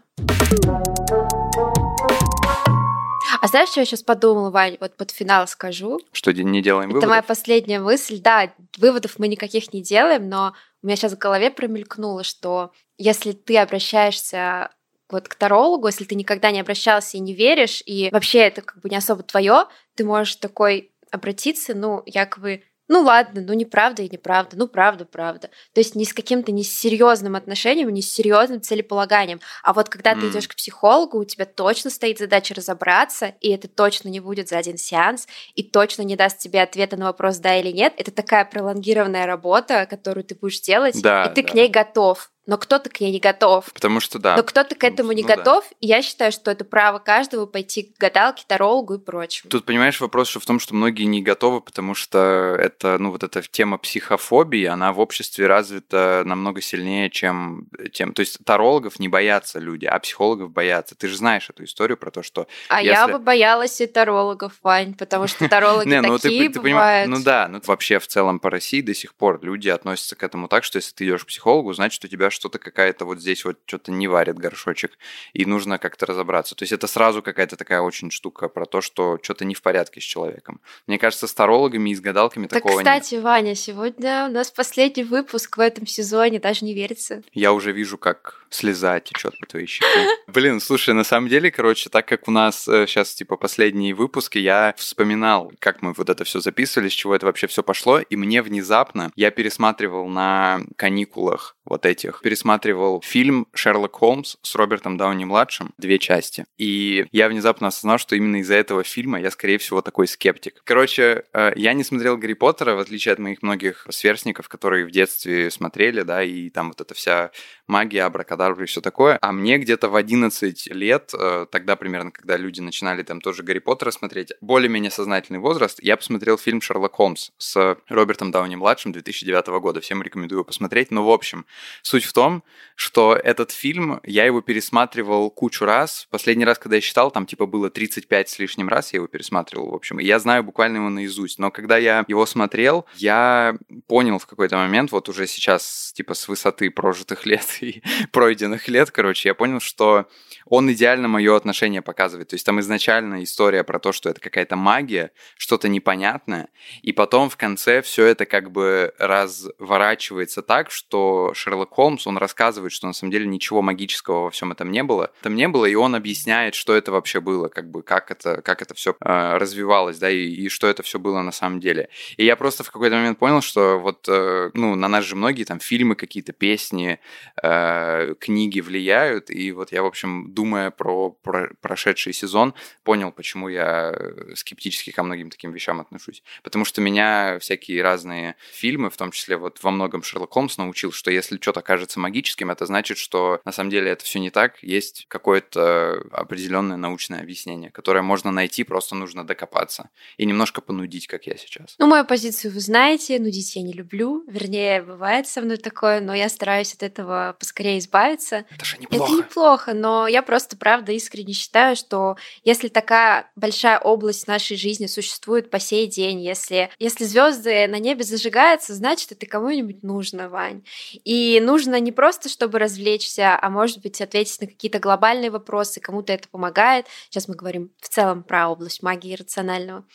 А знаешь, что я сейчас подумала, Вань, вот под финал скажу? Что не делаем выводов? Это моя последняя мысль. Да, выводов мы никаких не делаем, но у меня сейчас в голове промелькнуло, что если ты обращаешься вот к тарологу, если ты никогда не обращался и не веришь, и вообще это как бы не особо твое, ты можешь такой обратиться, ну, якобы, ну ладно, ну неправда и неправда, ну правда, правда. То есть не с каким-то не с серьезным отношением, не с серьезным целеполаганием. А вот когда mm. ты идешь к психологу, у тебя точно стоит задача разобраться, и это точно не будет за один сеанс, и точно не даст тебе ответа на вопрос да или нет. Это такая пролонгированная работа, которую ты будешь делать, да, и ты да. к ней готов но кто-то к ней не готов. Потому что да. Но кто-то к этому не ну, готов, да. и я считаю, что это право каждого пойти к гадалке, тарологу и прочему. Тут, понимаешь, вопрос еще в том, что многие не готовы, потому что это, ну, вот эта тема психофобии, она в обществе развита намного сильнее, чем тем. То есть тарологов не боятся люди, а психологов боятся. Ты же знаешь эту историю про то, что... А если... я бы боялась и тарологов, Вань, потому что тарологи ну такие бывают. Ну да, ну вообще в целом по России до сих пор люди относятся к этому так, что если ты идешь к психологу, значит, у тебя что-то какая-то вот здесь вот что-то не варит горшочек, и нужно как-то разобраться. То есть это сразу какая-то такая очень штука про то, что что-то не в порядке с человеком. Мне кажется, с тарологами и с гадалками Так, такого кстати, нет. Ваня, сегодня у нас последний выпуск в этом сезоне, даже не верится. Я уже вижу, как слеза течет по твоей щеке. Блин, слушай, на самом деле, короче, так как у нас сейчас типа последние выпуски, я вспоминал, как мы вот это все записывали, с чего это вообще все пошло, и мне внезапно я пересматривал на каникулах вот этих, пересматривал фильм «Шерлок Холмс» с Робертом Дауни-младшим, две части. И я внезапно осознал, что именно из-за этого фильма я, скорее всего, такой скептик. Короче, э, я не смотрел «Гарри Поттера», в отличие от моих многих сверстников, которые в детстве смотрели, да, и там вот эта вся магия, абракадабра и все такое. А мне где-то в 11 лет, э, тогда примерно, когда люди начинали там тоже Гарри Поттера смотреть, более-менее сознательный возраст, я посмотрел фильм «Шерлок Холмс» с Робертом Дауни-младшим 2009 года. Всем рекомендую посмотреть. Но, в общем, суть в том, что этот фильм, я его пересматривал кучу раз. Последний раз, когда я считал, там типа было 35 с лишним раз, я его пересматривал, в общем. И я знаю буквально его наизусть. Но когда я его смотрел, я понял в какой-то момент, вот уже сейчас, типа, с высоты прожитых лет и пройденных лет, короче, я понял, что он идеально мое отношение показывает. То есть там изначально история про то, что это какая-то магия, что-то непонятное, и потом в конце все это как бы разворачивается так, что Шерлок Холмс, он рассказывает, что на самом деле ничего магического во всем этом не было. Там не было, и он объясняет, что это вообще было, как бы как это, как это все э, развивалось, да, и, и что это все было на самом деле. И я просто в какой-то момент понял, что вот, э, ну, на нас же многие там фильмы, какие-то песни, э, книги влияют, и вот я, в общем, думая про, про прошедший сезон, понял, почему я скептически ко многим таким вещам отношусь. Потому что меня всякие разные фильмы, в том числе вот во многом Шерлок Холмс научил, что если что-то кажется магическим, это значит, что на самом деле это все не так, есть какое-то определенное научное объяснение, которое можно найти, просто нужно докопаться и немножко понудить, как я сейчас. Ну, мою позицию вы знаете, нудить я не люблю, вернее, бывает со мной такое, но я стараюсь от этого поскорее избавиться. Это же неплохо. Это неплохо, но я просто, правда, искренне считаю, что если такая большая область нашей жизни существует по сей день, если, если звезды на небе зажигаются, значит, это кому-нибудь нужно, Вань. И нужно не просто, чтобы развлечься, а может быть, ответить на какие-то глобальные вопросы, кому-то это помогает. Сейчас мы говорим в целом про область магии рационального.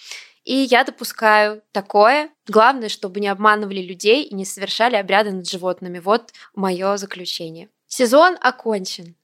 И я допускаю такое. Главное, чтобы не обманывали людей и не совершали обряды над животными. Вот мое заключение. Сезон окончен.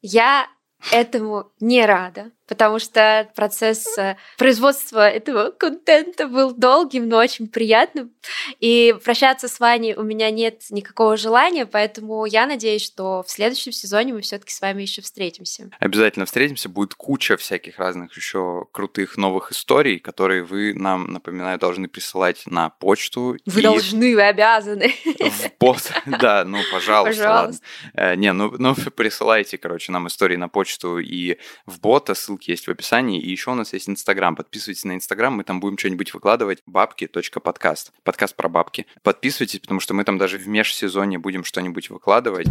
Я этому не рада, потому что процесс э, производства этого контента был долгим, но очень приятным. И прощаться с Ваней у меня нет никакого желания, поэтому я надеюсь, что в следующем сезоне мы все-таки с вами еще встретимся. Обязательно встретимся. Будет куча всяких разных еще крутых новых историй, которые вы нам, напоминаю, должны присылать на почту. Вы должны, вы обязаны. В бот. Да, ну, пожалуйста, Пожалуйста. ладно. Не, ну, ну, присылайте, короче, нам истории на почту и в бота, ссылки есть в описании. И еще у нас есть Инстаграм. Подписывайтесь на Инстаграм, мы там будем что-нибудь выкладывать. Бабки.подкаст. Подкаст про бабки. Подписывайтесь, потому что мы там даже в межсезонье будем что-нибудь выкладывать.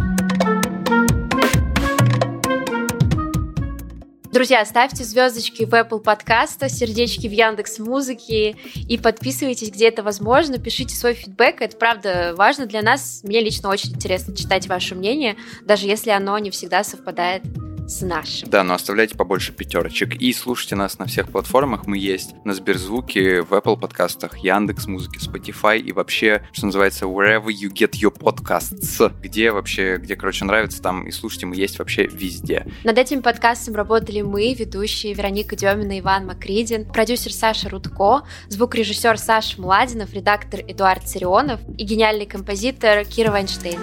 Друзья, ставьте звездочки в Apple подкаста, сердечки в Яндекс Музыке и подписывайтесь, где это возможно. Пишите свой фидбэк, это правда важно для нас. Мне лично очень интересно читать ваше мнение, даже если оно не всегда совпадает с нашим. Да, но оставляйте побольше пятерочек. И слушайте нас на всех платформах. Мы есть на Сберзвуке, в Apple подкастах, Яндекс Музыке, Spotify и вообще, что называется, wherever you get your podcasts. Где вообще, где, короче, нравится, там и слушайте, мы есть вообще везде. Над этим подкастом работали мы, ведущие Вероника Демина и Иван Макридин, продюсер Саша Рудко, звукорежиссер Саша Младинов, редактор Эдуард Царионов и гениальный композитор Кира Вайнштейн.